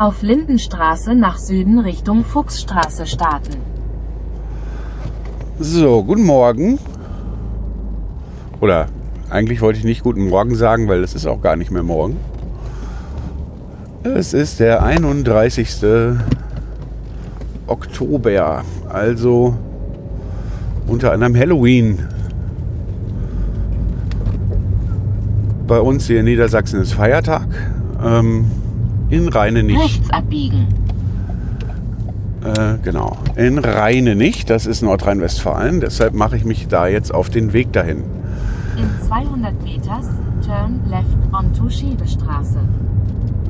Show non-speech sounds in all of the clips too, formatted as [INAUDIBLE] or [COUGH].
Auf Lindenstraße nach Süden Richtung Fuchsstraße starten. So, guten Morgen. Oder eigentlich wollte ich nicht guten Morgen sagen, weil es ist auch gar nicht mehr morgen. Es ist der 31. Oktober, also unter anderem Halloween. Bei uns hier in Niedersachsen ist Feiertag. Ähm, in Rheine nicht. Rechts abbiegen. Äh, genau. In Rheine nicht. Das ist Nordrhein-Westfalen. Deshalb mache ich mich da jetzt auf den Weg dahin. In 200 Meters turn left onto Schiebestraße.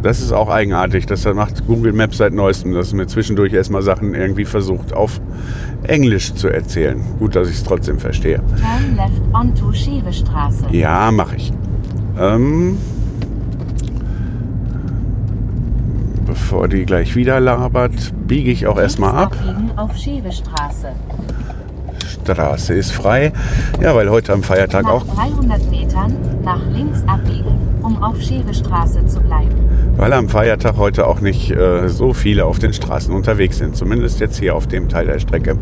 Das ist auch eigenartig. Das macht Google Maps seit neuestem, dass es mir zwischendurch erstmal Sachen irgendwie versucht auf Englisch zu erzählen. Gut, dass ich es trotzdem verstehe. Turn left onto Schiebestraße. Ja, mache ich. Ähm, bevor die gleich wieder labert, biege ich auch erstmal ab. Straße ist frei. Ja, weil heute am Feiertag Nach auch, 300 Metern nach links abbiegen, um auf Schiebestraße zu bleiben. weil am Feiertag heute auch nicht äh, so viele auf den Straßen unterwegs sind. Zumindest jetzt hier auf dem Teil der Strecke.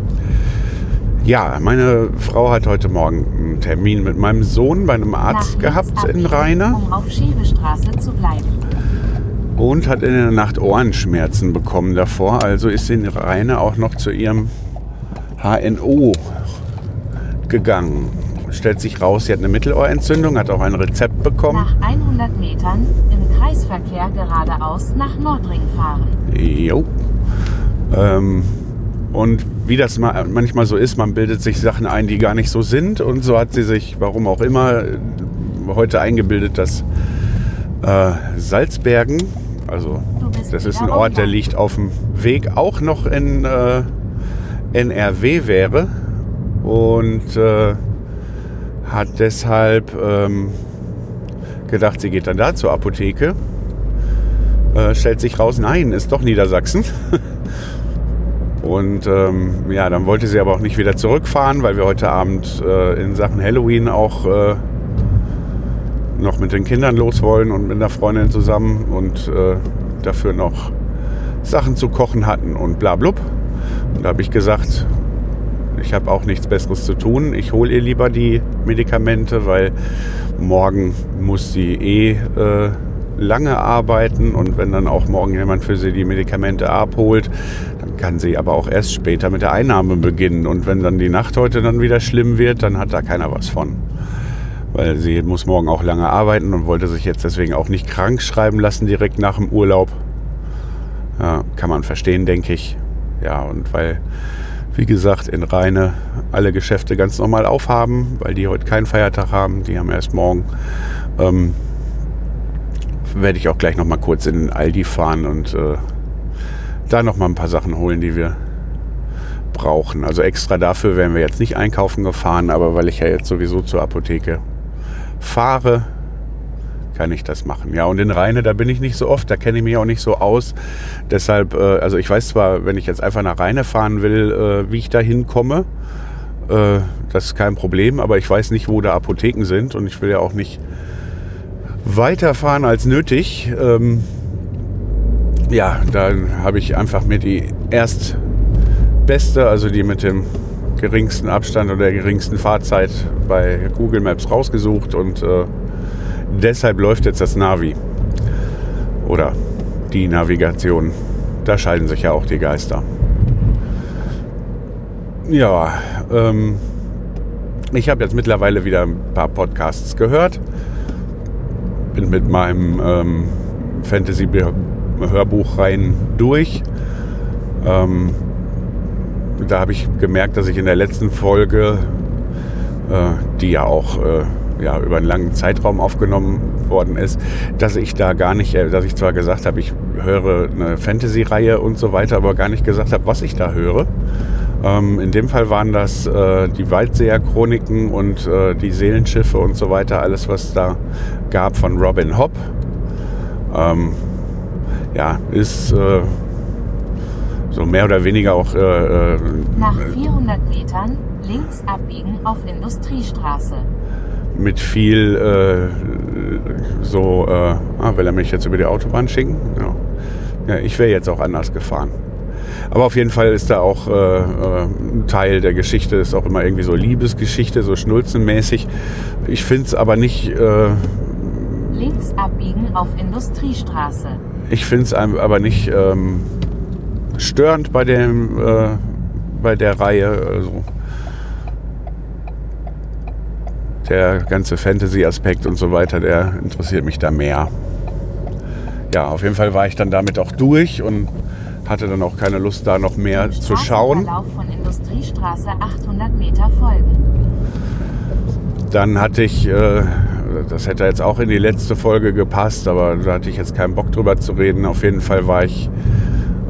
Ja, meine Frau hat heute Morgen einen Termin mit meinem Sohn bei einem Arzt gehabt in Rheine Um auf Schiebestraße zu bleiben. Und hat in der Nacht Ohrenschmerzen bekommen davor. Also ist sie in Rheine auch noch zu ihrem HNO gegangen. Stellt sich raus, sie hat eine Mittelohrentzündung, hat auch ein Rezept bekommen. Nach 100 Metern im Kreisverkehr geradeaus nach Nordring fahren. Jo. Ähm, und wie das ma- manchmal so ist, man bildet sich Sachen ein, die gar nicht so sind. Und so hat sie sich, warum auch immer, heute eingebildet, dass äh, Salzbergen, also das ist ein Ort, der liegt auf dem Weg, auch noch in äh, NRW wäre. Und äh, hat deshalb ähm, gedacht, sie geht dann da zur Apotheke. Äh, stellt sich raus, nein, ist doch Niedersachsen. [LAUGHS] Und ähm, ja, dann wollte sie aber auch nicht wieder zurückfahren, weil wir heute Abend äh, in Sachen Halloween auch äh, noch mit den Kindern los wollen und mit einer Freundin zusammen und äh, dafür noch Sachen zu kochen hatten und bla blub. Und da habe ich gesagt, ich habe auch nichts Besseres zu tun. Ich hole ihr lieber die Medikamente, weil morgen muss sie eh äh, lange arbeiten und wenn dann auch morgen jemand für sie die Medikamente abholt, dann kann sie aber auch erst später mit der Einnahme beginnen. Und wenn dann die Nacht heute dann wieder schlimm wird, dann hat da keiner was von. Weil sie muss morgen auch lange arbeiten und wollte sich jetzt deswegen auch nicht krank schreiben lassen direkt nach dem Urlaub. Ja, kann man verstehen, denke ich. Ja, und weil, wie gesagt, in Rheine alle Geschäfte ganz normal aufhaben, weil die heute keinen Feiertag haben, die haben erst morgen, ähm, werde ich auch gleich noch mal kurz in den Aldi fahren und äh, da noch mal ein paar Sachen holen, die wir brauchen. Also extra dafür wären wir jetzt nicht einkaufen gefahren, aber weil ich ja jetzt sowieso zur Apotheke fahre, kann ich das machen. Ja, und in Rheine, da bin ich nicht so oft, da kenne ich mich auch nicht so aus. Deshalb, äh, also ich weiß zwar, wenn ich jetzt einfach nach Rheine fahren will, äh, wie ich da hinkomme, äh, das ist kein Problem, aber ich weiß nicht, wo da Apotheken sind und ich will ja auch nicht weiterfahren als nötig. Ähm, ja, dann habe ich einfach mir die erstbeste, also die mit dem geringsten Abstand oder der geringsten Fahrzeit bei Google Maps rausgesucht und äh, deshalb läuft jetzt das Navi oder die Navigation. Da scheiden sich ja auch die Geister. Ja, ähm, ich habe jetzt mittlerweile wieder ein paar Podcasts gehört. Bin mit meinem ähm, Fantasy-Hörbuch rein durch. Ähm, da habe ich gemerkt, dass ich in der letzten Folge, äh, die ja auch äh, ja, über einen langen Zeitraum aufgenommen worden ist, dass ich da gar nicht, äh, dass ich zwar gesagt habe, ich höre eine Fantasy-Reihe und so weiter, aber gar nicht gesagt habe, was ich da höre. Ähm, in dem Fall waren das äh, die Waldseher-Chroniken und äh, die Seelenschiffe und so weiter, alles was da gab von Robin Hobb. Ähm, ja, ist äh, so mehr oder weniger auch äh, äh, Nach 400 Metern links abbiegen auf Industriestraße. mit viel äh, so, äh, ah, will er mich jetzt über die Autobahn schicken? Ja, ja ich wäre jetzt auch anders gefahren. Aber auf jeden Fall ist da auch äh, äh, ein Teil der Geschichte, ist auch immer irgendwie so Liebesgeschichte, so schnulzenmäßig. Ich finde es aber nicht, äh, Links abbiegen auf Industriestraße. ich finde es aber nicht ähm, störend bei dem, äh, bei der Reihe. Also der ganze Fantasy-Aspekt und so weiter, der interessiert mich da mehr. Ja, auf jeden Fall war ich dann damit auch durch und hatte dann auch keine Lust, da noch mehr zu schauen. Von Industriestraße 800 Meter folgen. Dann hatte ich, äh, das hätte jetzt auch in die letzte Folge gepasst, aber da hatte ich jetzt keinen Bock drüber zu reden. Auf jeden Fall war ich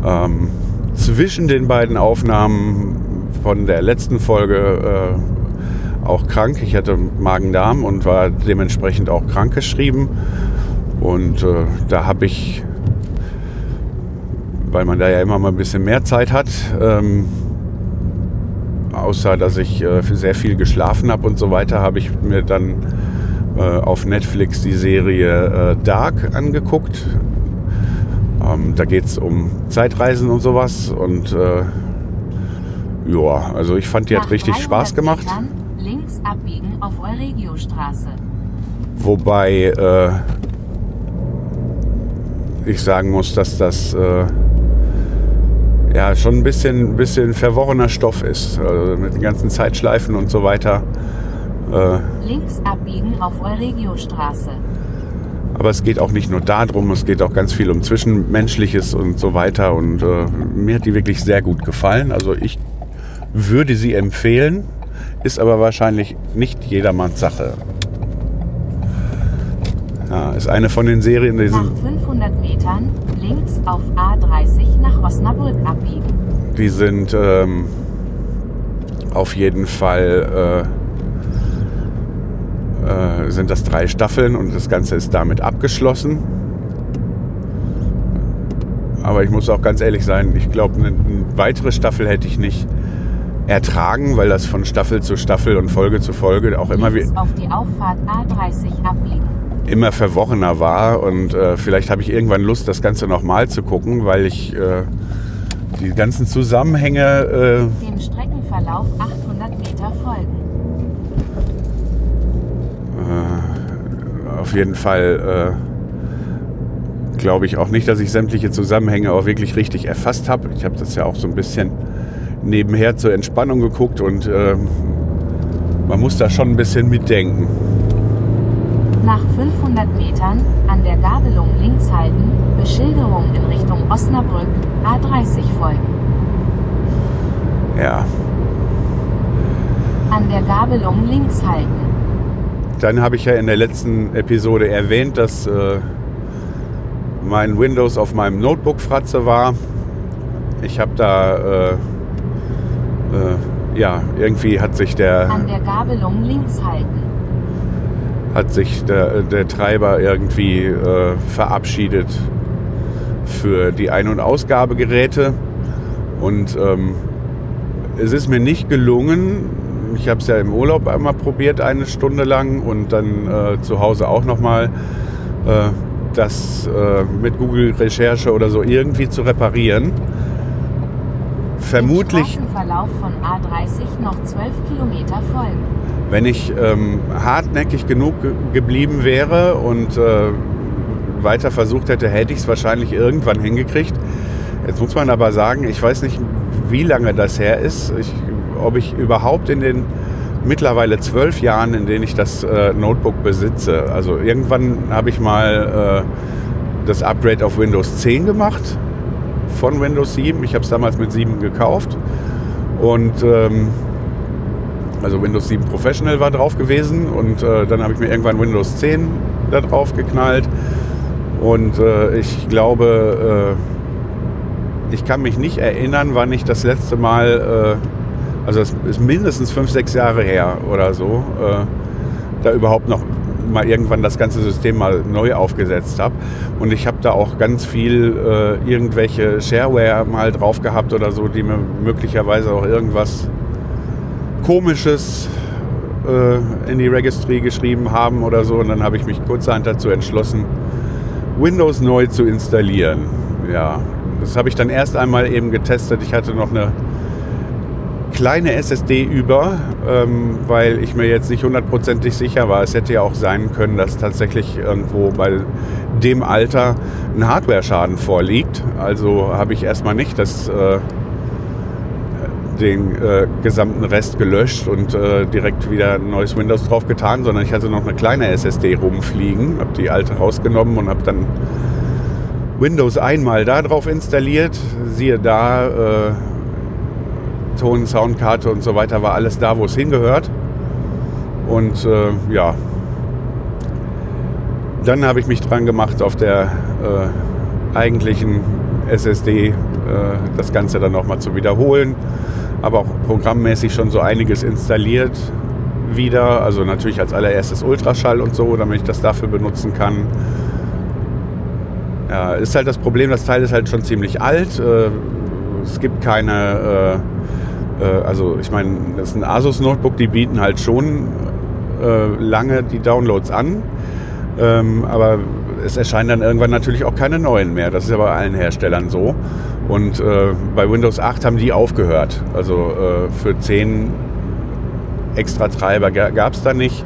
ähm, zwischen den beiden Aufnahmen von der letzten Folge äh, auch krank. Ich hatte Magen-Darm und war dementsprechend auch krankgeschrieben. Und äh, da habe ich, weil man da ja immer mal ein bisschen mehr Zeit hat, ähm, außer dass ich äh, sehr viel geschlafen habe und so weiter, habe ich mir dann äh, auf Netflix die Serie äh, Dark angeguckt. Ähm, da geht es um Zeitreisen und sowas. Und äh, ja, also ich fand, die hat richtig 300 Spaß gemacht. Metern links abbiegen auf Euregiostraße. Wobei äh, ich sagen muss, dass das äh, ja schon ein bisschen, bisschen verworrener Stoff ist. Also mit den ganzen Zeitschleifen und so weiter. Äh, Links abbiegen auf Euregiostraße. Aber es geht auch nicht nur darum, es geht auch ganz viel um Zwischenmenschliches und so weiter. Und äh, mir hat die wirklich sehr gut gefallen. Also ich würde sie empfehlen, ist aber wahrscheinlich nicht jedermanns Sache. Ja, ist eine von den Serien, die Nach sind, 500 Metern links auf A30 nach Osnabrück abbiegen. die sind ähm, auf jeden Fall äh, äh, sind das drei Staffeln und das Ganze ist damit abgeschlossen. Aber ich muss auch ganz ehrlich sein, ich glaube, eine, eine weitere Staffel hätte ich nicht ertragen, weil das von Staffel zu Staffel und Folge zu Folge auch immer, wie, Links auf die Auffahrt A30 abbiegen. immer verworrener war. Und äh, vielleicht habe ich irgendwann Lust, das Ganze nochmal zu gucken, weil ich äh, die ganzen Zusammenhänge äh, Dem Streckenverlauf 800 Meter folgen. Auf jeden Fall äh, glaube ich auch nicht, dass ich sämtliche Zusammenhänge auch wirklich richtig erfasst habe. Ich habe das ja auch so ein bisschen nebenher zur Entspannung geguckt und äh, man muss da schon ein bisschen mitdenken. Nach 500 Metern an der Gabelung links halten, Beschilderung in Richtung Osnabrück, A30 folgen. Ja, An der Gabelung links halten. Dann habe ich ja in der letzten Episode erwähnt, dass äh, mein Windows auf meinem Notebook Fratze war. Ich habe da, äh, äh, ja, irgendwie hat sich der, An der Gabelung links halten. hat sich der, der Treiber irgendwie äh, verabschiedet für die Ein- und Ausgabegeräte. Und ähm, es ist mir nicht gelungen. Ich habe es ja im Urlaub einmal probiert, eine Stunde lang und dann äh, zu Hause auch nochmal, äh, das äh, mit Google-Recherche oder so irgendwie zu reparieren. Vermutlich Straßenverlauf von A30 noch 12 Kilometer folgen. wenn ich ähm, hartnäckig genug ge geblieben wäre und äh, weiter versucht hätte, hätte ich es wahrscheinlich irgendwann hingekriegt. Jetzt muss man aber sagen, ich weiß nicht, wie lange das her ist, ich, ob ich überhaupt in den mittlerweile zwölf Jahren, in denen ich das äh, Notebook besitze, also irgendwann habe ich mal äh, das Upgrade auf Windows 10 gemacht von Windows 7. Ich habe es damals mit 7 gekauft und ähm, Also Windows 7 Professional war drauf gewesen und äh, dann habe ich mir irgendwann Windows 10 da drauf geknallt. Und äh, ich glaube, äh, ich kann mich nicht erinnern, wann ich das letzte Mal, äh, also es ist mindestens fünf, sechs Jahre her oder so, äh, da überhaupt noch mal irgendwann das ganze System mal neu aufgesetzt habe. Und ich habe da auch ganz viel äh, irgendwelche Shareware mal drauf gehabt oder so, die mir möglicherweise auch irgendwas Komisches äh, in die Registry geschrieben haben oder so. Und dann habe ich mich kurzerhand dazu entschlossen, Windows neu zu installieren. Ja, das habe ich dann erst einmal eben getestet. Ich hatte noch eine kleine SSD über, ähm, weil ich mir jetzt nicht hundertprozentig sicher war. Es hätte ja auch sein können, dass tatsächlich irgendwo bei dem Alter ein Hardware-Schaden vorliegt. Also habe ich erstmal nicht das, äh, den äh, gesamten Rest gelöscht und äh, direkt wieder ein neues Windows drauf getan, sondern ich hatte noch eine kleine SSD rumfliegen, habe die alte rausgenommen und habe dann Windows einmal da drauf installiert. Siehe da, äh, Ton, Soundkarte und so weiter war alles da, wo es hingehört. Und äh, ja, dann habe ich mich dran gemacht, auf der äh, eigentlichen SSD äh, das Ganze dann nochmal zu wiederholen. Aber auch programmmäßig schon so einiges installiert wieder. Also natürlich als allererstes Ultraschall und so, damit ich das dafür benutzen kann. Ja, ist halt das Problem, das Teil ist halt schon ziemlich alt. Äh, es gibt keine äh, also ich meine, das ist ein Asus Notebook, die bieten halt schon äh, lange die Downloads an. Ähm, aber es erscheinen dann irgendwann natürlich auch keine neuen mehr. Das ist ja bei allen Herstellern so. Und äh, bei Windows 8 haben die aufgehört. Also äh, für 10 extra Treiber gab es da nicht.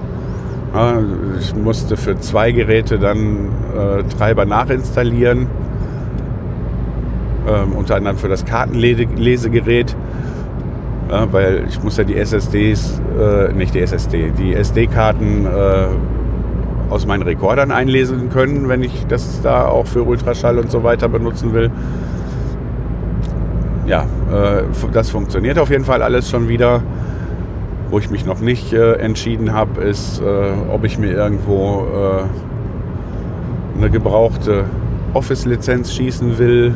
Ja, ich musste für zwei Geräte dann äh, Treiber nachinstallieren. Ähm, unter anderem für das Kartenlesegerät. Ja, weil ich muss ja die SSDs, äh, nicht die SSD, die SD-Karten äh, aus meinen Rekordern einlesen können, wenn ich das da auch für Ultraschall und so weiter benutzen will. Ja, äh, das funktioniert auf jeden Fall alles schon wieder. Wo ich mich noch nicht äh, entschieden habe, ist, äh, ob ich mir irgendwo äh, eine gebrauchte Office-Lizenz schießen will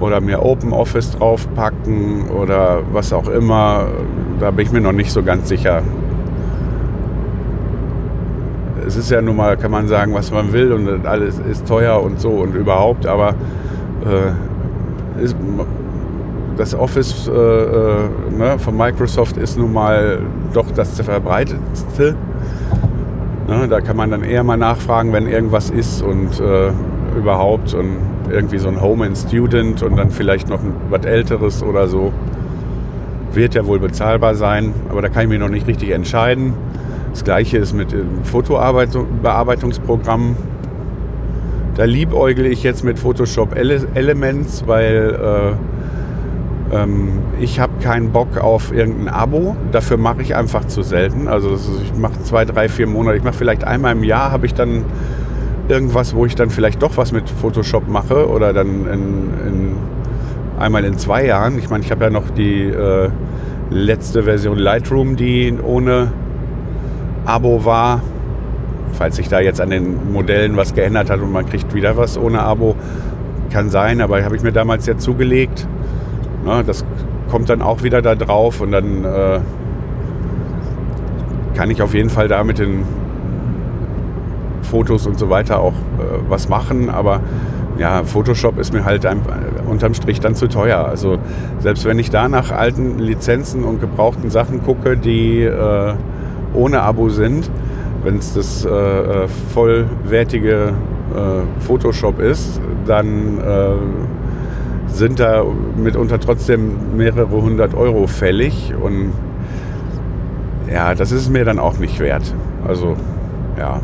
oder mir Open Office draufpacken oder was auch immer. Da bin ich mir noch nicht so ganz sicher. Es ist ja nun mal, kann man sagen, was man will und alles ist teuer und so und überhaupt, aber äh, ist, das Office äh, äh, ne, von Microsoft ist nun mal doch das verbreitetste. Ne, da kann man dann eher mal nachfragen, wenn irgendwas ist und äh, überhaupt. Und irgendwie so ein Home and Student und dann vielleicht noch was Älteres oder so. Wird ja wohl bezahlbar sein, aber da kann ich mich noch nicht richtig entscheiden. Das gleiche ist mit dem Fotobearbeitungsprogramm. Da liebäugle ich jetzt mit Photoshop Elements, weil äh, ähm, ich habe keinen Bock auf irgendein Abo. Dafür mache ich einfach zu selten. Also ich mache zwei, drei, vier Monate. Ich mache vielleicht einmal im Jahr, habe ich dann irgendwas, wo ich dann vielleicht doch was mit Photoshop mache oder dann in, in einmal in zwei Jahren. Ich meine, ich habe ja noch die äh, letzte Version Lightroom, die ohne Abo war. Falls sich da jetzt an den Modellen was geändert hat und man kriegt wieder was ohne Abo, kann sein, aber habe ich mir damals ja zugelegt. Na, das kommt dann auch wieder da drauf und dann äh, kann ich auf jeden Fall da mit den Fotos und so weiter auch äh, was machen, aber ja, Photoshop ist mir halt einfach unterm Strich dann zu teuer. Also selbst wenn ich da nach alten Lizenzen und gebrauchten Sachen gucke, die äh, ohne Abo sind, wenn es das äh, äh, vollwertige äh, Photoshop ist, dann äh, sind da mitunter trotzdem mehrere hundert Euro fällig und ja, das ist mir dann auch nicht wert. Also ja,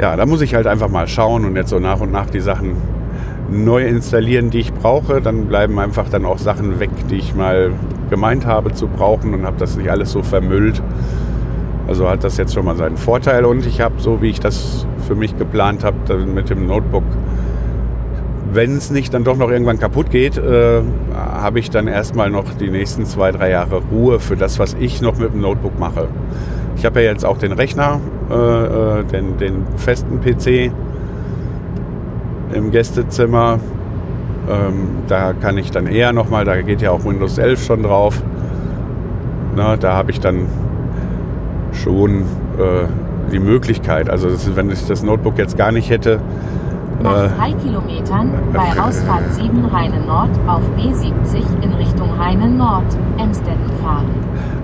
ja, da muss ich halt einfach mal schauen und jetzt so nach und nach die Sachen neu installieren, die ich brauche. Dann bleiben einfach dann auch Sachen weg, die ich mal gemeint habe zu brauchen und habe das nicht alles so vermüllt. Also hat das jetzt schon mal seinen Vorteil und ich habe, so wie ich das für mich geplant habe, mit dem Notebook wenn es nicht dann doch noch irgendwann kaputt geht, äh, habe ich dann erstmal noch die nächsten zwei, drei Jahre Ruhe für das, was ich noch mit dem Notebook mache. Ich habe ja jetzt auch den Rechner, äh, äh, den, den festen PC im Gästezimmer. Ähm, da kann ich dann eher nochmal, da geht ja auch Windows 11 schon drauf. Na, da habe ich dann schon äh, die Möglichkeit, also das ist, wenn ich das Notebook jetzt gar nicht hätte, Nach Äh, drei Kilometern bei Ausfahrt 7 Rheine Nord auf B70 in Richtung Rheine Nord, Emstetten fahren.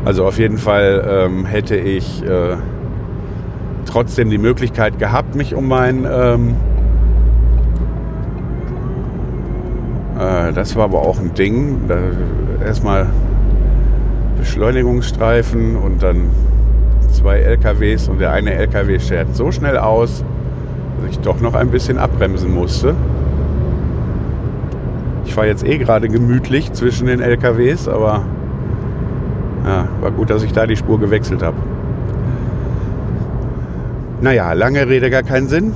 Also auf jeden Fall ähm, hätte ich äh, trotzdem die Möglichkeit gehabt, mich um mein... Ähm, äh, das war aber auch ein Ding. Erstmal Beschleunigungsstreifen und dann zwei LKWs und der eine LKW schert so schnell aus, dass ich doch noch ein bisschen abbremsen musste. Ich fahre jetzt eh gerade gemütlich zwischen den LKWs, aber ja, war gut, dass ich da die Spur gewechselt habe. Naja, lange Rede, gar keinen Sinn.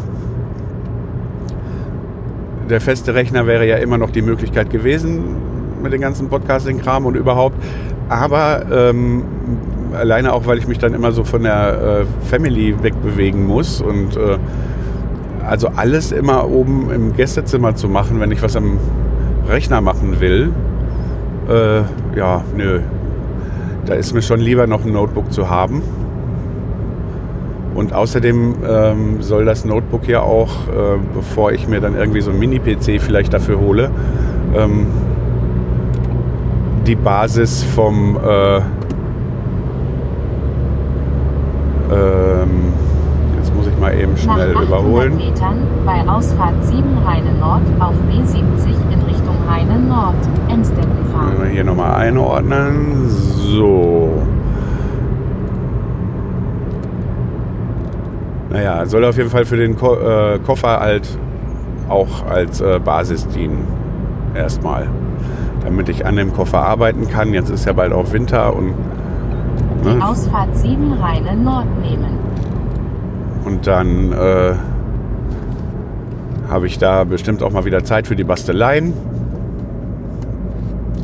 Der feste Rechner wäre ja immer noch die Möglichkeit gewesen mit dem ganzen Podcasting-Kram und überhaupt. Aber ähm, alleine auch, weil ich mich dann immer so von der äh, Family wegbewegen muss und äh, also alles immer oben im Gästezimmer zu machen, wenn ich was am Rechner machen will, äh, ja, nö, da ist mir schon lieber noch ein Notebook zu haben. Und außerdem ähm, soll das Notebook ja auch, äh, bevor ich mir dann irgendwie so ein Mini-PC vielleicht dafür hole, ähm, die Basis vom äh, ähm, jetzt muss ich mal eben schnell Nach 800 überholen. Metern bei Ausfahrt 7 Rheine Nord auf B70 in Richtung Rheine Nord, Wenn fahren. wir hier nochmal einordnen. So. Naja, soll auf jeden Fall für den Ko äh, Koffer halt auch als äh, Basis dienen. Erstmal. Damit ich an dem Koffer arbeiten kann. Jetzt ist ja bald auch Winter und, ne, Ausfahrt 7 Rheine Nord nehmen. und dann äh, habe ich da bestimmt auch mal wieder Zeit für die Basteleien.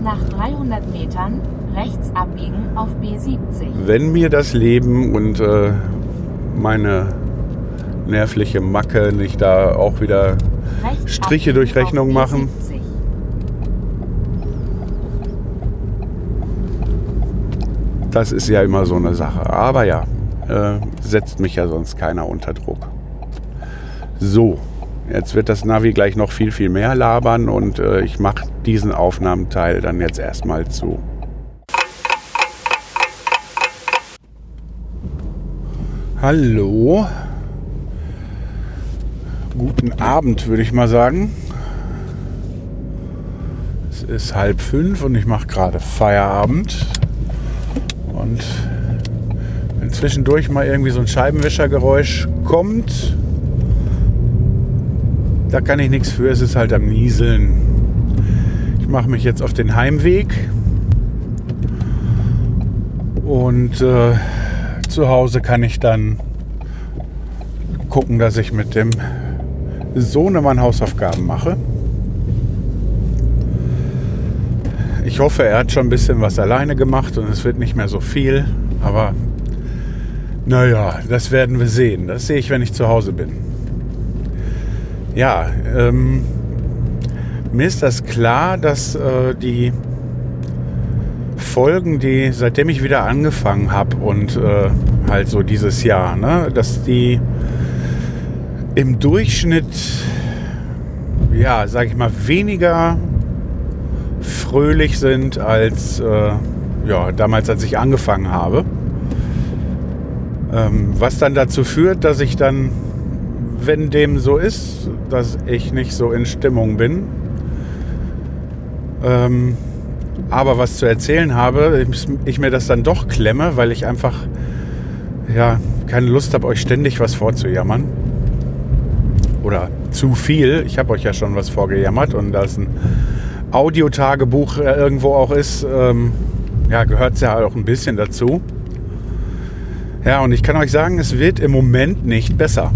Nach 300 Metern rechts abbiegen auf B70. wenn mir das Leben und äh, meine nervliche Macke nicht da auch wieder Striche durch Rechnung machen. B70. Das ist ja immer so eine Sache. Aber ja, äh, setzt mich ja sonst keiner unter Druck. So, jetzt wird das Navi gleich noch viel, viel mehr labern und äh, ich mache diesen Aufnahmeteil dann jetzt erstmal zu. Hallo. Guten Abend, würde ich mal sagen. Es ist halb fünf und ich mache gerade Feierabend. Und wenn zwischendurch mal irgendwie so ein Scheibenwischergeräusch kommt, da kann ich nichts für, es ist halt am Nieseln. Ich mache mich jetzt auf den Heimweg und äh, zu Hause kann ich dann gucken, dass ich mit dem Sohnemann Hausaufgaben mache. Ich hoffe, er hat schon ein bisschen was alleine gemacht und es wird nicht mehr so viel. Aber naja, das werden wir sehen. Das sehe ich, wenn ich zu Hause bin. Ja, ähm, mir ist das klar, dass äh, die Folgen, die seitdem ich wieder angefangen habe und äh, halt so dieses Jahr, ne, dass die im Durchschnitt, ja, sag ich mal, weniger fröhlich sind als äh, ja, damals, als ich angefangen habe. Ähm, was dann dazu führt, dass ich dann, wenn dem so ist, dass ich nicht so in Stimmung bin, ähm, aber was zu erzählen habe, ich, ich mir das dann doch klemme, weil ich einfach ja, keine Lust habe, euch ständig was vorzujammern. Oder zu viel. Ich habe euch ja schon was vorgejammert und da es ein Audiotagebuch äh, irgendwo auch ist, ähm, ja, gehört es ja auch ein bisschen dazu. Ja, und ich kann euch sagen, es wird im Moment nicht besser.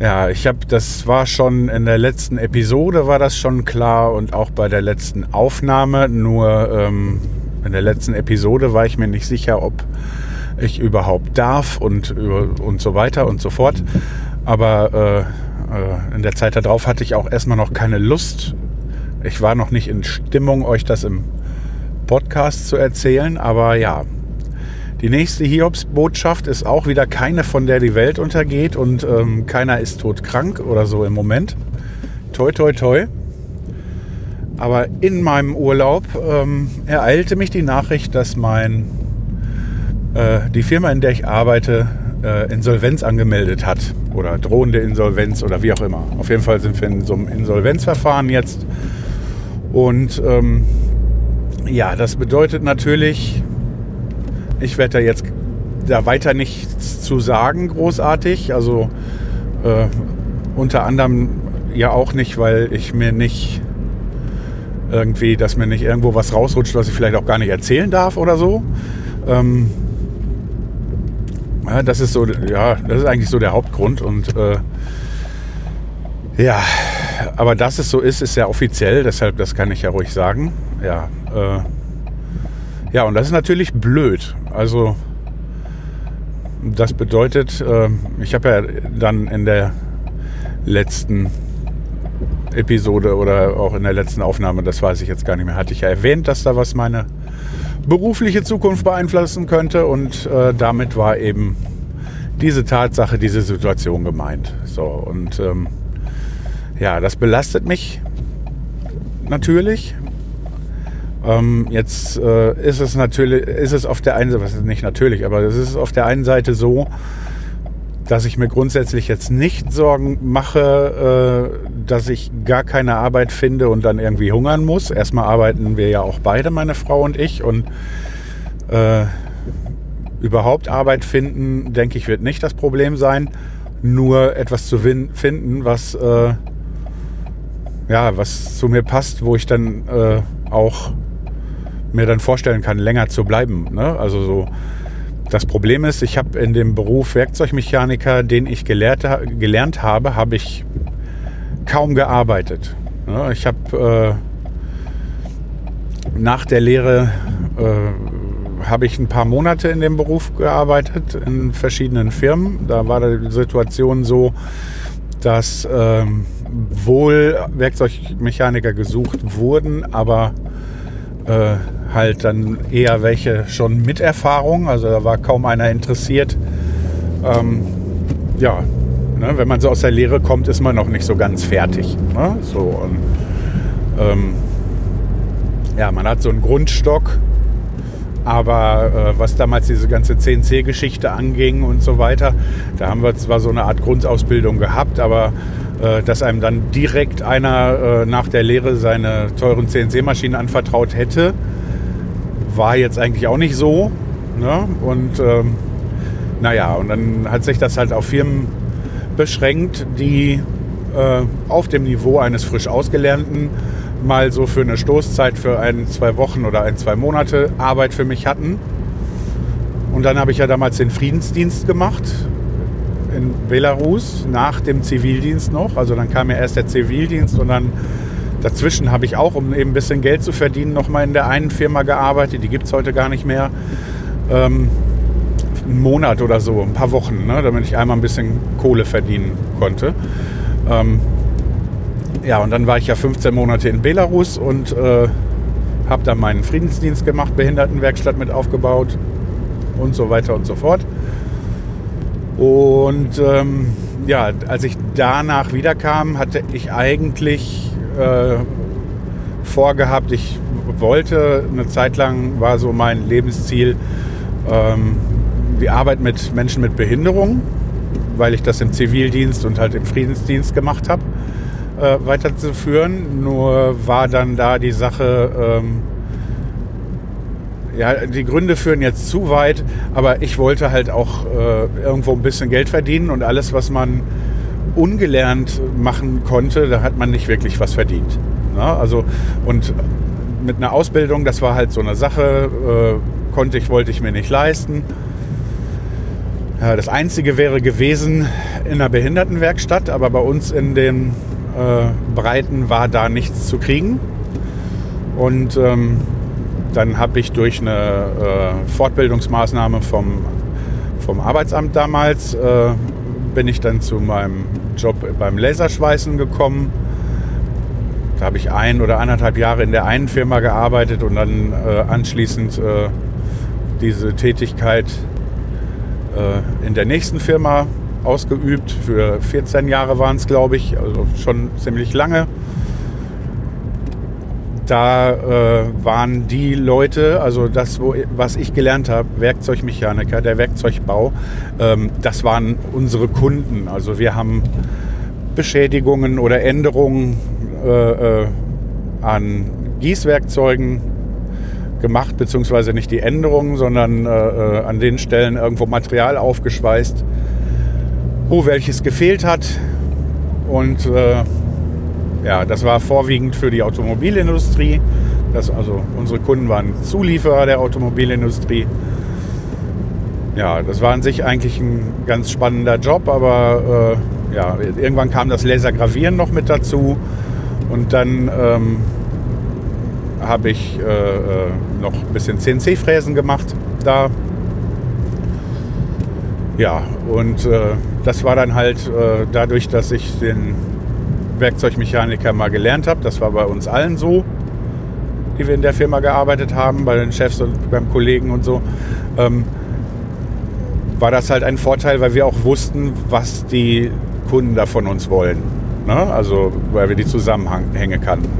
Ja, ich habe, das war schon in der letzten Episode war das schon klar und auch bei der letzten Aufnahme. Nur ähm, in der letzten Episode war ich mir nicht sicher, ob ich überhaupt darf und und so weiter und so fort. Aber äh, äh, in der Zeit darauf hatte ich auch erstmal noch keine Lust. Ich war noch nicht in Stimmung, euch das im Podcast zu erzählen. Aber ja, die nächste Hiobs-Botschaft ist auch wieder keine, von der die Welt untergeht und ähm, keiner ist todkrank oder so im Moment. Toi, toi, toi. Aber in meinem Urlaub ähm, ereilte mich die Nachricht, dass mein, äh, die Firma, in der ich arbeite, äh, Insolvenz angemeldet hat. Oder drohende Insolvenz oder wie auch immer. Auf jeden Fall sind wir in so einem Insolvenzverfahren jetzt. Und ähm, ja, das bedeutet natürlich, ich werde da jetzt da weiter nichts zu sagen, großartig. Also äh, unter anderem ja auch nicht, weil ich mir nicht irgendwie, dass mir nicht irgendwo was rausrutscht, was ich vielleicht auch gar nicht erzählen darf oder so. Ähm, ja, das ist so, ja, das ist eigentlich so der Hauptgrund und äh, ja, aber dass es so ist, ist ja offiziell, deshalb das kann ich ja ruhig sagen. Ja, äh, ja, und das ist natürlich blöd. Also das bedeutet, äh, ich habe ja dann in der letzten Episode oder auch in der letzten Aufnahme, das weiß ich jetzt gar nicht mehr, hatte ich ja erwähnt, dass da was meine berufliche Zukunft beeinflussen könnte und äh, damit war eben diese Tatsache, diese Situation gemeint. So und ähm, ja, das belastet mich natürlich, ähm, jetzt äh, ist es natürlich, ist es auf der einen Seite, was ist nicht natürlich, aber es ist auf der einen Seite so, dass ich mir grundsätzlich jetzt nicht Sorgen mache, äh, dass ich gar keine Arbeit finde und dann irgendwie hungern muss. Erstmal arbeiten wir ja auch beide, meine Frau und ich, und äh, überhaupt Arbeit finden, denke ich, wird nicht das Problem sein. Nur etwas zu finden, was äh, ja, was zu mir passt, wo ich dann äh, auch mir dann vorstellen kann, länger zu bleiben. Ne? Also so. Das Problem ist, ich habe in dem Beruf Werkzeugmechaniker, den ich gelehrt, gelernt habe, habe ich kaum gearbeitet. Ich habe äh, nach der Lehre äh, habe ich ein paar Monate in dem Beruf gearbeitet in verschiedenen Firmen. Da war die Situation so, dass ähm, wohl Werkzeugmechaniker gesucht wurden, aber äh, halt dann eher welche schon mit Erfahrung. Also da war kaum einer interessiert. Ähm, ja, ne, wenn man so aus der Lehre kommt, ist man noch nicht so ganz fertig. Ne? So, und, ähm, ja, man hat so einen Grundstock, aber äh, was damals diese ganze CNC-Geschichte anging und so weiter, da haben wir zwar so eine Art Grundausbildung gehabt, aber äh, dass einem dann direkt einer äh, nach der Lehre seine teuren CNC-Maschinen anvertraut hätte, war jetzt eigentlich auch nicht so. Ne? Und ähm, naja, und dann hat sich das halt auf Firmen beschränkt, die äh, auf dem Niveau eines frisch Ausgelernten mal so für eine Stoßzeit für ein, zwei Wochen oder ein, zwei Monate Arbeit für mich hatten. Und dann habe ich ja damals den Friedensdienst gemacht in Belarus nach dem Zivildienst noch. Also dann kam ja erst der Zivildienst und dann dazwischen habe ich auch, um eben ein bisschen Geld zu verdienen, noch mal in der einen Firma gearbeitet. Die gibt es heute gar nicht mehr. Ähm, einen Monat oder so, ein paar Wochen, ne, damit ich einmal ein bisschen Kohle verdienen konnte. Ähm, ja, und dann war ich ja 15 Monate in Belarus und äh, habe dann meinen Friedensdienst gemacht, Behindertenwerkstatt mit aufgebaut und so weiter und so fort. Und ähm, ja, als ich danach wiederkam, hatte ich eigentlich äh, vorgehabt, ich wollte eine Zeit lang, war so mein Lebensziel, ähm, die Arbeit mit Menschen mit Behinderung, weil ich das im Zivildienst und halt im Friedensdienst gemacht habe, äh, weiterzuführen. Nur war dann da die Sache, ähm, ja, die Gründe führen jetzt zu weit, aber ich wollte halt auch äh, irgendwo ein bisschen Geld verdienen und alles, was man ungelernt machen konnte, da hat man nicht wirklich was verdient. Na, also und mit einer Ausbildung, das war halt so eine Sache, äh, konnte ich, wollte ich mir nicht leisten. Ja, das Einzige wäre gewesen, in einer Behindertenwerkstatt, aber bei uns in den äh, Breiten war da nichts zu kriegen. Und ähm, dann habe ich durch eine äh, Fortbildungsmaßnahme vom, vom Arbeitsamt damals, äh, bin ich dann zu meinem Job beim Laserschweißen gekommen. Da habe ich ein oder anderthalb Jahre in der einen Firma gearbeitet und dann äh, anschließend äh, diese Tätigkeit äh, in der nächsten Firma ausgeübt. Für 14 Jahre waren es, glaube ich, also schon ziemlich lange. Da äh, waren die Leute, also das, wo, was ich gelernt habe, Werkzeugmechaniker, der Werkzeugbau, ähm, das waren unsere Kunden. Also wir haben Beschädigungen oder Änderungen äh, äh, an Gießwerkzeugen gemacht, beziehungsweise nicht die Änderungen, sondern äh, äh, an den Stellen irgendwo Material aufgeschweißt, wo welches gefehlt hat. Und äh, ja, das war vorwiegend für die Automobilindustrie. Das, also unsere Kunden waren Zulieferer der Automobilindustrie. Ja, das war an sich eigentlich ein ganz spannender Job, aber äh, ja, irgendwann kam das Lasergravieren noch mit dazu und dann ähm, habe ich äh, äh noch ein bisschen CNC-Fräsen gemacht da. Ja, und äh, das war dann halt äh, dadurch, dass ich den Werkzeugmechaniker mal gelernt habe. Das war bei uns allen so, die wir in der Firma gearbeitet haben, bei den Chefs und beim Kollegen und so. Ähm, war das halt ein Vorteil, weil wir auch wussten, was die Kunden da von uns wollen. Ne? Also, weil wir die Zusammenhänge kannten.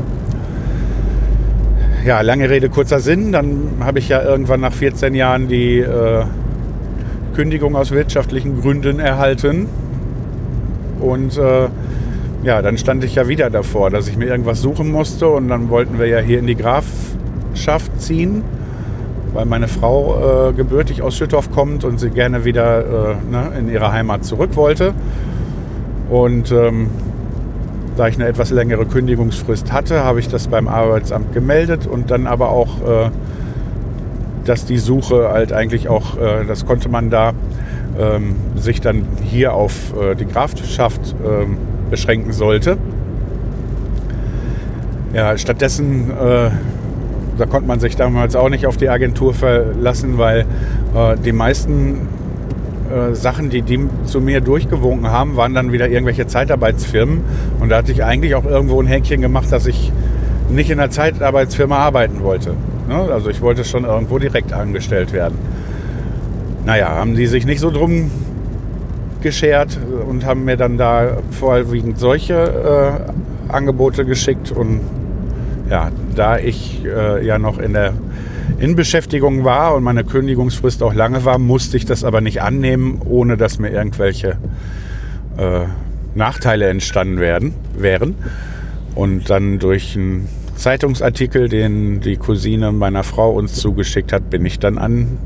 Ja, lange Rede, kurzer Sinn. Dann habe ich ja irgendwann nach 14 Jahren die äh, Kündigung aus wirtschaftlichen Gründen erhalten. Und äh, ja, dann stand ich ja wieder davor, dass ich mir irgendwas suchen musste und dann wollten wir ja hier in die Grafschaft ziehen, weil meine Frau äh, gebürtig aus Schüttorf kommt und sie gerne wieder äh, ne, in ihre Heimat zurück wollte. Und ähm, da ich eine etwas längere Kündigungsfrist hatte, habe ich das beim Arbeitsamt gemeldet und dann aber auch, äh, dass die Suche halt eigentlich auch, äh, das konnte man da ähm, sich dann hier auf äh, die Grafschaft ähm, beschränken sollte. Ja, stattdessen, äh, da konnte man sich damals auch nicht auf die Agentur verlassen, weil äh, die meisten äh, Sachen, die die zu mir durchgewunken haben, waren dann wieder irgendwelche Zeitarbeitsfirmen. Und da hatte ich eigentlich auch irgendwo ein Häkchen gemacht, dass ich nicht in einer Zeitarbeitsfirma arbeiten wollte. Ne? Also ich wollte schon irgendwo direkt angestellt werden. Naja, haben die sich nicht so drum geschert und haben mir dann da vorwiegend solche äh, Angebote geschickt. Und ja, da ich äh, ja noch in der Inbeschäftigung war und meine Kündigungsfrist auch lange war, musste ich das aber nicht annehmen, ohne dass mir irgendwelche äh, Nachteile entstanden werden, wären. Und dann durch einen Zeitungsartikel, den die Cousine meiner Frau uns zugeschickt hat, bin ich dann an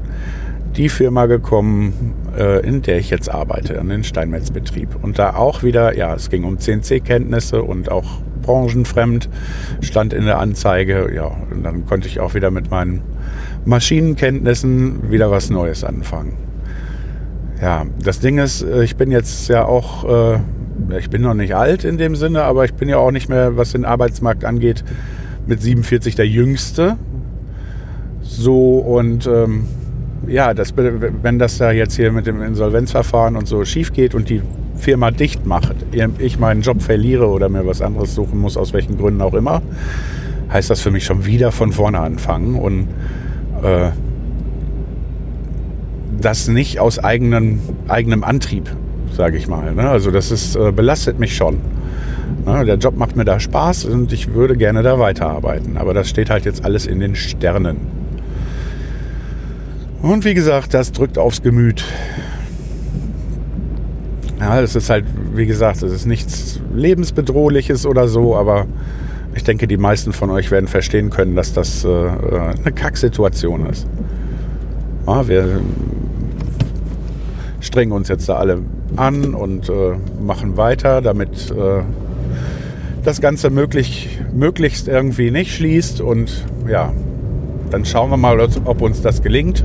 die Firma gekommen, äh, in der ich jetzt arbeite, an den Steinmetzbetrieb. Und da auch wieder, ja, es ging um CNC-Kenntnisse und auch branchenfremd, stand in der Anzeige. Ja, und dann konnte ich auch wieder mit meinen Maschinenkenntnissen wieder was Neues anfangen. Ja, das Ding ist, äh, ich bin jetzt ja auch, äh, ich bin noch nicht alt in dem Sinne, aber ich bin ja auch nicht mehr, was den Arbeitsmarkt angeht, mit 47 der Jüngste. So und ähm, ja, das, wenn das da jetzt hier mit dem Insolvenzverfahren und so schief geht und die Firma dicht macht, ich meinen Job verliere oder mir was anderes suchen muss, aus welchen Gründen auch immer, heißt das für mich schon wieder von vorne anfangen und äh, das nicht aus eigenen, eigenem Antrieb, sage ich mal. Ne? Also das ist, äh, belastet mich schon. Ne? Der Job macht mir da Spaß und ich würde gerne da weiterarbeiten. Aber das steht halt jetzt alles in den Sternen. Und wie gesagt, das drückt aufs Gemüt. Ja, es ist halt, wie gesagt, es ist nichts lebensbedrohliches oder so, aber ich denke, die meisten von euch werden verstehen können, dass das äh, eine Kacksituation ist. Ja, wir strengen uns jetzt da alle an und äh, machen weiter, damit äh, das Ganze möglich, möglichst irgendwie nicht schließt. Und ja, dann schauen wir mal, ob uns das gelingt.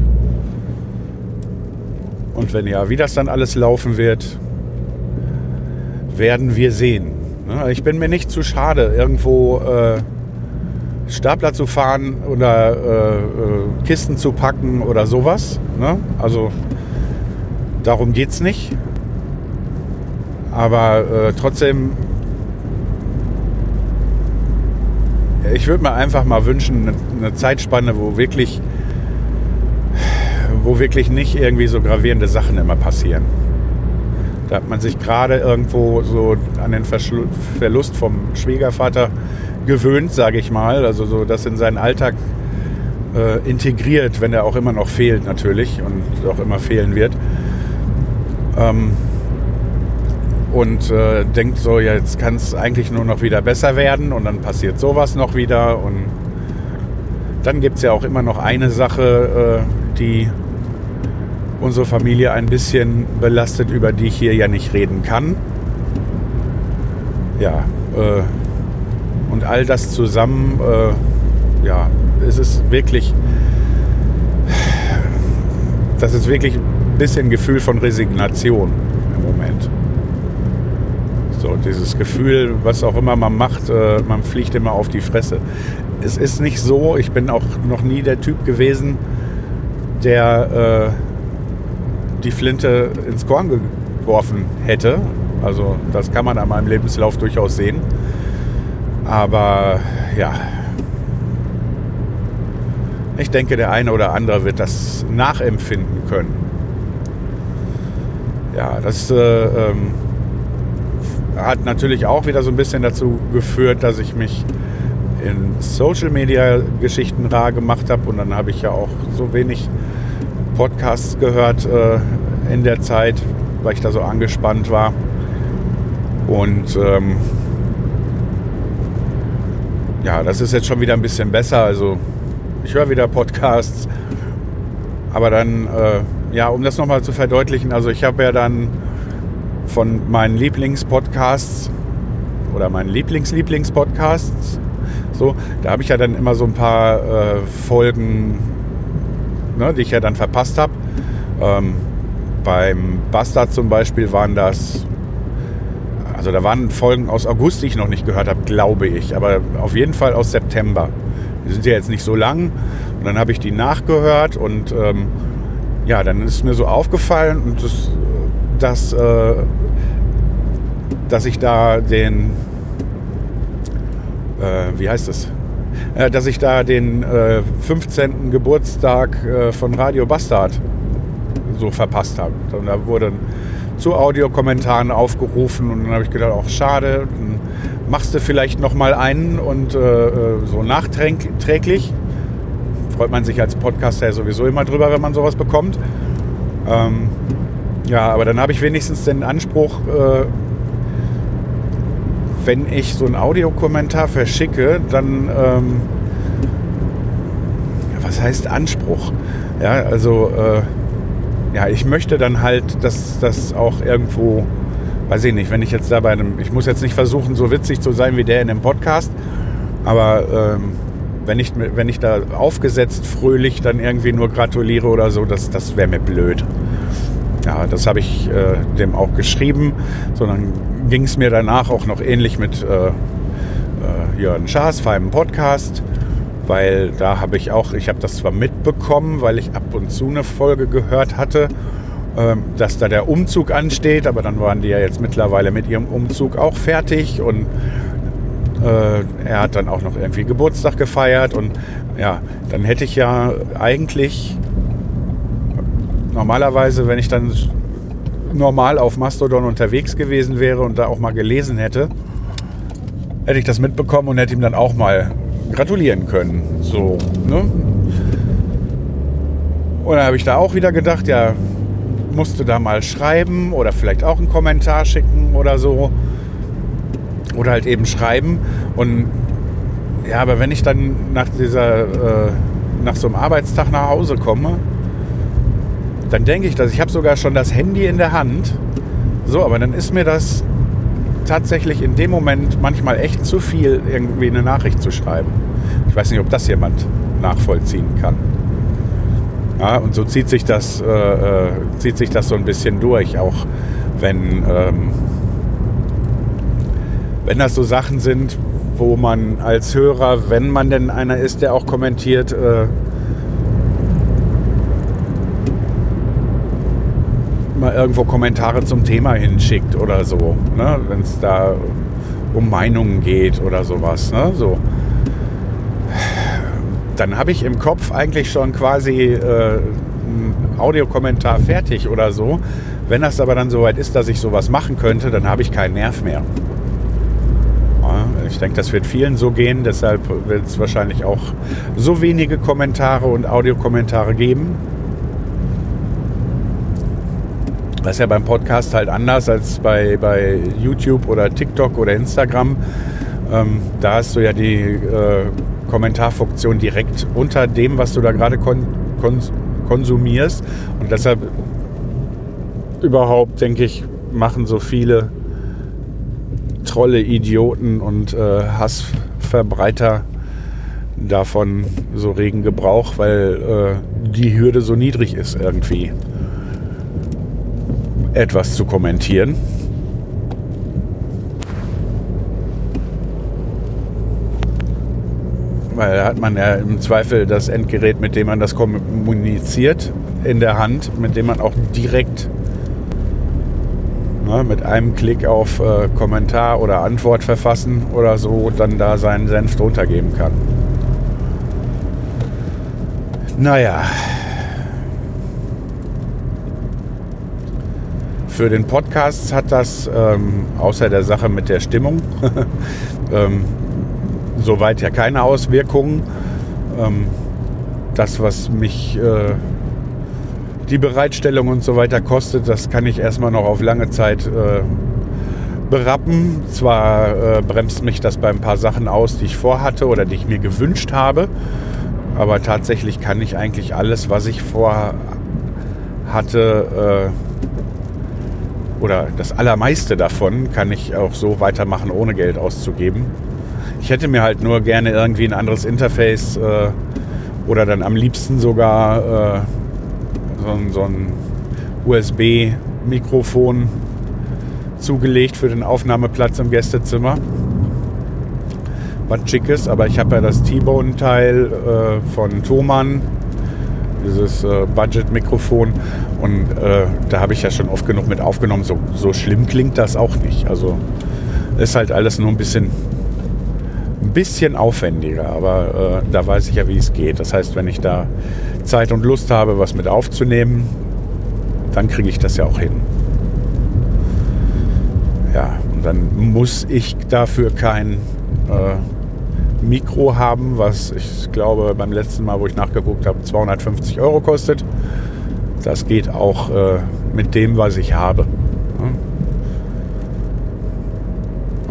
Und wenn ja, wie das dann alles laufen wird. werden wir sehen. Ne? Ich bin mir nicht zu schade, irgendwo äh, Stapler zu fahren oder äh, äh, Kisten zu packen oder sowas. Ne? Also darum geht es nicht. Aber äh, trotzdem, ich würde mir einfach mal wünschen, eine, eine Zeitspanne, wo wirklich, wo wirklich nicht irgendwie so gravierende Sachen immer passieren. Da hat man sich gerade irgendwo so an den Verschlu Verlust vom Schwiegervater gewöhnt, sage ich mal. Also so das in seinen Alltag äh, integriert, wenn er auch immer noch fehlt natürlich und auch immer fehlen wird. Ähm, und äh, denkt so, ja, jetzt kann es eigentlich nur noch wieder besser werden und dann passiert sowas noch wieder und dann gibt es ja auch immer noch eine Sache, äh, die unsere Familie ein bisschen belastet, über die ich hier ja nicht reden kann. Ja, äh, und all das zusammen, äh, ja, es ist wirklich, das ist wirklich ein bisschen Gefühl von Resignation im Moment. So, dieses Gefühl, was auch immer man macht, äh, man fliegt immer auf die Fresse. Es ist nicht so, ich bin auch noch nie der Typ gewesen, der äh, die Flinte ins Korn geworfen hätte. Also das kann man an meinem Lebenslauf durchaus sehen. Aber ja, ich denke, der eine oder andere wird das nachempfinden können. Ja, das äh, ähm, hat natürlich auch wieder so ein bisschen dazu geführt, dass ich mich in Social Media Geschichten rar gemacht habe und dann habe ich ja auch so wenig Podcasts gehört äh, in der Zeit, weil ich da so angespannt war. Und ähm, ja, das ist jetzt schon wieder ein bisschen besser. Also ich höre wieder Podcasts. Aber dann, äh, ja, um das nochmal zu verdeutlichen, also ich habe ja dann von meinen Lieblingspodcasts oder meinen Lieblings-Lieblingspodcasts, so, da habe ich ja dann immer so ein paar äh, Folgen ne, die ich ja dann verpasst habe. Ähm, beim Bastard zum Beispiel waren das, also da waren Folgen aus August, die ich noch nicht gehört habe, glaube ich, aber auf jeden Fall aus September. Die sind ja jetzt nicht so lang. Und dann habe ich die nachgehört und ähm, ja, dann ist mir so aufgefallen und das, dass, äh, dass ich da den, äh, wie heißt es, äh, dass ich da den äh, 15. Geburtstag äh, von Radio Bastard so verpasst habe. Und da wurden zu Audiokommentaren aufgerufen und dann habe ich gedacht, auch schade, dann machst du vielleicht noch mal einen und äh, äh, so nachträglich. Freut man sich als Podcaster ja sowieso immer drüber, wenn man sowas bekommt. Ähm, ja, aber dann habe ich wenigstens den Anspruch, wenn ich so einen Audiokommentar verschicke, dann, ähm, was heißt Anspruch? Ja, also, äh, ja, ich möchte dann halt, dass das auch irgendwo, weiß ich nicht, wenn ich jetzt da bei einem, ich muss jetzt nicht versuchen, so witzig zu sein wie der in dem Podcast, aber ähm, wenn, ich, wenn ich da aufgesetzt fröhlich dann irgendwie nur gratuliere oder so, das, das wäre mir blöd. Ja, das habe ich äh, dem auch geschrieben, sondern ging es mir danach auch noch ähnlich mit äh, äh, Jörn Schaas, Feinem Podcast, weil da habe ich auch, ich habe das zwar mitbekommen, weil ich ab und zu eine Folge gehört hatte, äh, dass da der Umzug ansteht, aber dann waren die ja jetzt mittlerweile mit ihrem Umzug auch fertig und äh, er hat dann auch noch irgendwie Geburtstag gefeiert und ja, dann hätte ich ja eigentlich normalerweise, wenn ich dann normal auf Mastodon unterwegs gewesen wäre und da auch mal gelesen hätte, hätte ich das mitbekommen und hätte ihm dann auch mal gratulieren können. So, ne? Und dann habe ich da auch wieder gedacht, ja, musste da mal schreiben oder vielleicht auch einen Kommentar schicken oder so. Oder halt eben schreiben. Und ja, aber wenn ich dann nach dieser, äh, nach so einem Arbeitstag nach Hause komme, dann denke ich das. Ich habe sogar schon das Handy in der Hand. So, aber dann ist mir das tatsächlich in dem Moment manchmal echt zu viel, irgendwie eine Nachricht zu schreiben. Ich weiß nicht, ob das jemand nachvollziehen kann. Ja, und so zieht sich das, äh, äh zieht sich das so ein bisschen durch, auch wenn, ähm, wenn das so Sachen sind, wo man als Hörer, wenn man denn einer ist, der auch kommentiert, äh, mal irgendwo Kommentare zum Thema hinschickt oder so, ne? wenn es da um Meinungen geht oder sowas. Ne? So. Dann habe ich im Kopf eigentlich schon quasi äh, einen Audiokommentar fertig oder so. Wenn das aber dann soweit ist, dass ich sowas machen könnte, dann habe ich keinen Nerv mehr. Ich denke, das wird vielen so gehen, deshalb wird es wahrscheinlich auch so wenige Kommentare und Audiokommentare geben. Das ist ja beim Podcast halt anders als bei, bei YouTube oder TikTok oder Instagram. Ähm, da hast du ja die äh, Kommentarfunktion direkt unter dem, was du da gerade kon kons konsumierst. Und deshalb überhaupt, denke ich, machen so viele Trolle, Idioten und äh, Hassverbreiter davon so regen Gebrauch, weil äh, die Hürde so niedrig ist irgendwie etwas zu kommentieren. Weil da hat man ja im Zweifel das Endgerät, mit dem man das kommuniziert, in der Hand, mit dem man auch direkt ne, mit einem Klick auf äh, Kommentar oder Antwort verfassen oder so dann da seinen Senf drunter geben kann. Naja, Für den Podcast hat das, ähm, außer der Sache mit der Stimmung, [LAUGHS] ähm, soweit ja keine Auswirkungen. Ähm, das, was mich äh, die Bereitstellung und so weiter kostet, das kann ich erstmal noch auf lange Zeit äh, berappen. Zwar äh, bremst mich das bei ein paar Sachen aus, die ich vorhatte oder die ich mir gewünscht habe, aber tatsächlich kann ich eigentlich alles, was ich vorhatte, äh, oder das allermeiste davon kann ich auch so weitermachen, ohne Geld auszugeben. Ich hätte mir halt nur gerne irgendwie ein anderes Interface äh, oder dann am liebsten sogar äh, so, so ein USB-Mikrofon zugelegt für den Aufnahmeplatz im Gästezimmer. Was schickes, aber ich habe ja das T-Bone-Teil äh, von Thomann dieses äh, Budget-Mikrofon. Und äh, da habe ich ja schon oft genug mit aufgenommen. So, so schlimm klingt das auch nicht. Also ist halt alles nur ein bisschen, ein bisschen aufwendiger. Aber äh, da weiß ich ja, wie es geht. Das heißt, wenn ich da Zeit und Lust habe, was mit aufzunehmen, dann kriege ich das ja auch hin. Ja, und dann muss ich dafür kein äh, Mikro haben, was ich glaube beim letzten Mal, wo ich nachgeguckt habe, 250 Euro kostet. Das geht auch äh, mit dem, was ich habe.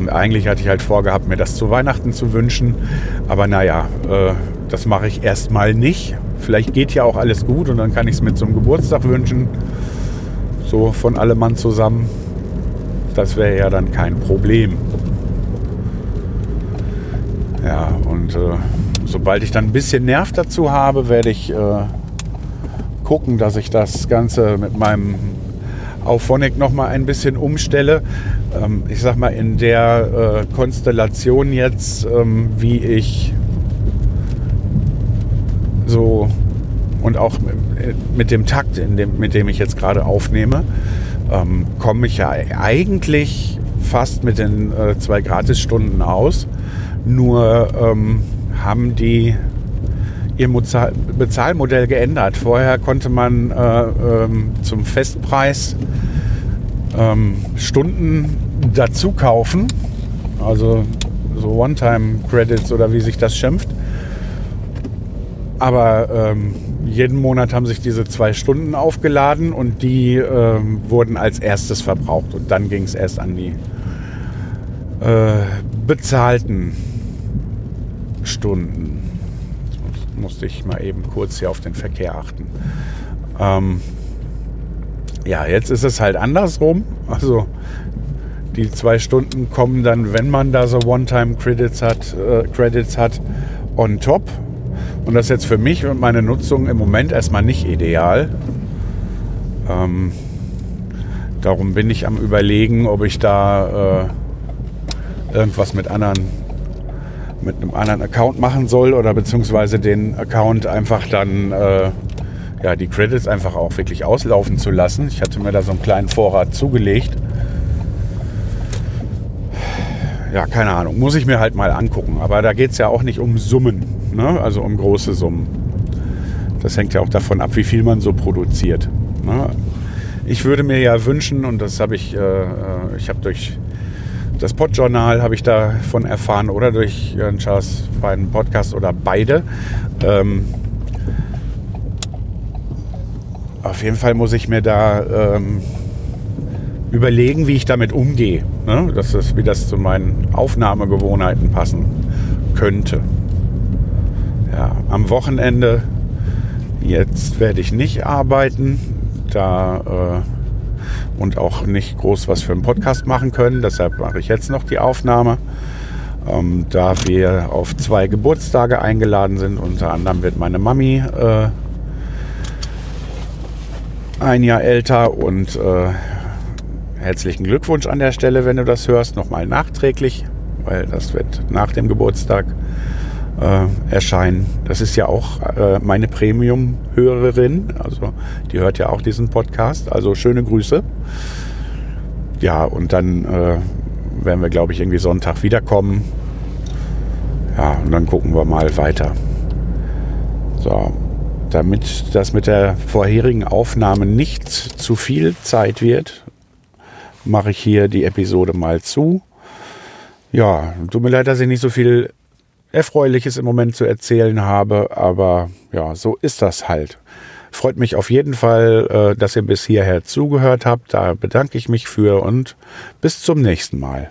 Und eigentlich hatte ich halt vorgehabt, mir das zu Weihnachten zu wünschen. Aber naja, äh, das mache ich erstmal nicht. Vielleicht geht ja auch alles gut und dann kann ich es mir zum Geburtstag wünschen. So von allem Mann zusammen. Das wäre ja dann kein Problem. Ja, und äh, sobald ich dann ein bisschen Nerv dazu habe, werde ich äh, gucken, dass ich das Ganze mit meinem Auphonic noch mal ein bisschen umstelle. Ähm, ich sag mal, in der äh, Konstellation jetzt, ähm, wie ich so und auch mit dem Takt, dem, mit dem ich jetzt gerade aufnehme, ähm, komme ich ja eigentlich fast mit den äh, zwei Gratisstunden aus. Nur ähm, haben die ihr Bezahlmodell geändert. Vorher konnte man äh, ähm, zum Festpreis ähm, Stunden dazu kaufen, also so One-Time-Credits oder wie sich das schimpft. Aber ähm, jeden Monat haben sich diese zwei Stunden aufgeladen und die ähm, wurden als erstes verbraucht und dann ging es erst an die äh, bezahlten Stunden. Jetzt musste ich mal eben kurz hier auf den Verkehr achten. Ähm, ja, jetzt ist es halt andersrum. Also die zwei Stunden kommen dann, wenn man da so One-Time-Credits hat, äh, Credits hat, on top. Und das ist jetzt für mich und meine Nutzung im Moment erstmal nicht ideal. Ähm, darum bin ich am überlegen, ob ich da äh, irgendwas mit anderen mit einem anderen Account machen soll oder beziehungsweise den Account einfach dann äh, ja, die Credits einfach auch wirklich auslaufen zu lassen. Ich hatte mir da so einen kleinen Vorrat zugelegt. Ja, keine Ahnung. Muss ich mir halt mal angucken. Aber da geht es ja auch nicht um Summen, ne? also um große Summen. Das hängt ja auch davon ab, wie viel man so produziert. Ne? Ich würde mir ja wünschen, und das habe ich, äh, äh ich habe durch das Podjournal habe ich davon erfahren oder durch Jörn Schaas feinen Podcast oder beide. Ähm, auf jeden Fall muss ich mir da ähm, überlegen, wie ich damit umgehe. Ne? Das ist, wie das zu meinen Aufnahmegewohnheiten passen könnte. Ja, am Wochenende, jetzt werde ich nicht arbeiten, da äh, und auch nicht groß was für einen Podcast machen können. Deshalb mache ich jetzt noch die Aufnahme. Ähm, da wir auf zwei Geburtstage eingeladen sind, unter anderem wird meine Mami äh, ein Jahr älter und äh, herzlichen Glückwunsch an der Stelle, wenn du das hörst, nochmal nachträglich, weil das wird nach dem Geburtstag äh, erscheinen. Das ist ja auch äh, meine Premium-Hörerin, also die hört ja auch diesen Podcast. Also schöne Grüße. Ja, und dann äh, werden wir, glaube ich, irgendwie Sonntag wiederkommen. Ja, und dann gucken wir mal weiter. So, damit das mit der vorherigen Aufnahme nicht zu viel Zeit wird, mache ich hier die Episode mal zu. Ja, tut mir leid, dass ich nicht so viel Erfreuliches im Moment zu erzählen habe, aber ja, so ist das halt. Freut mich auf jeden Fall, äh, dass ihr bis hierher zugehört habt. Da bedanke ich mich für und bis zum nächsten Mal.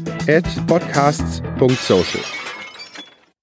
at podcasts.social.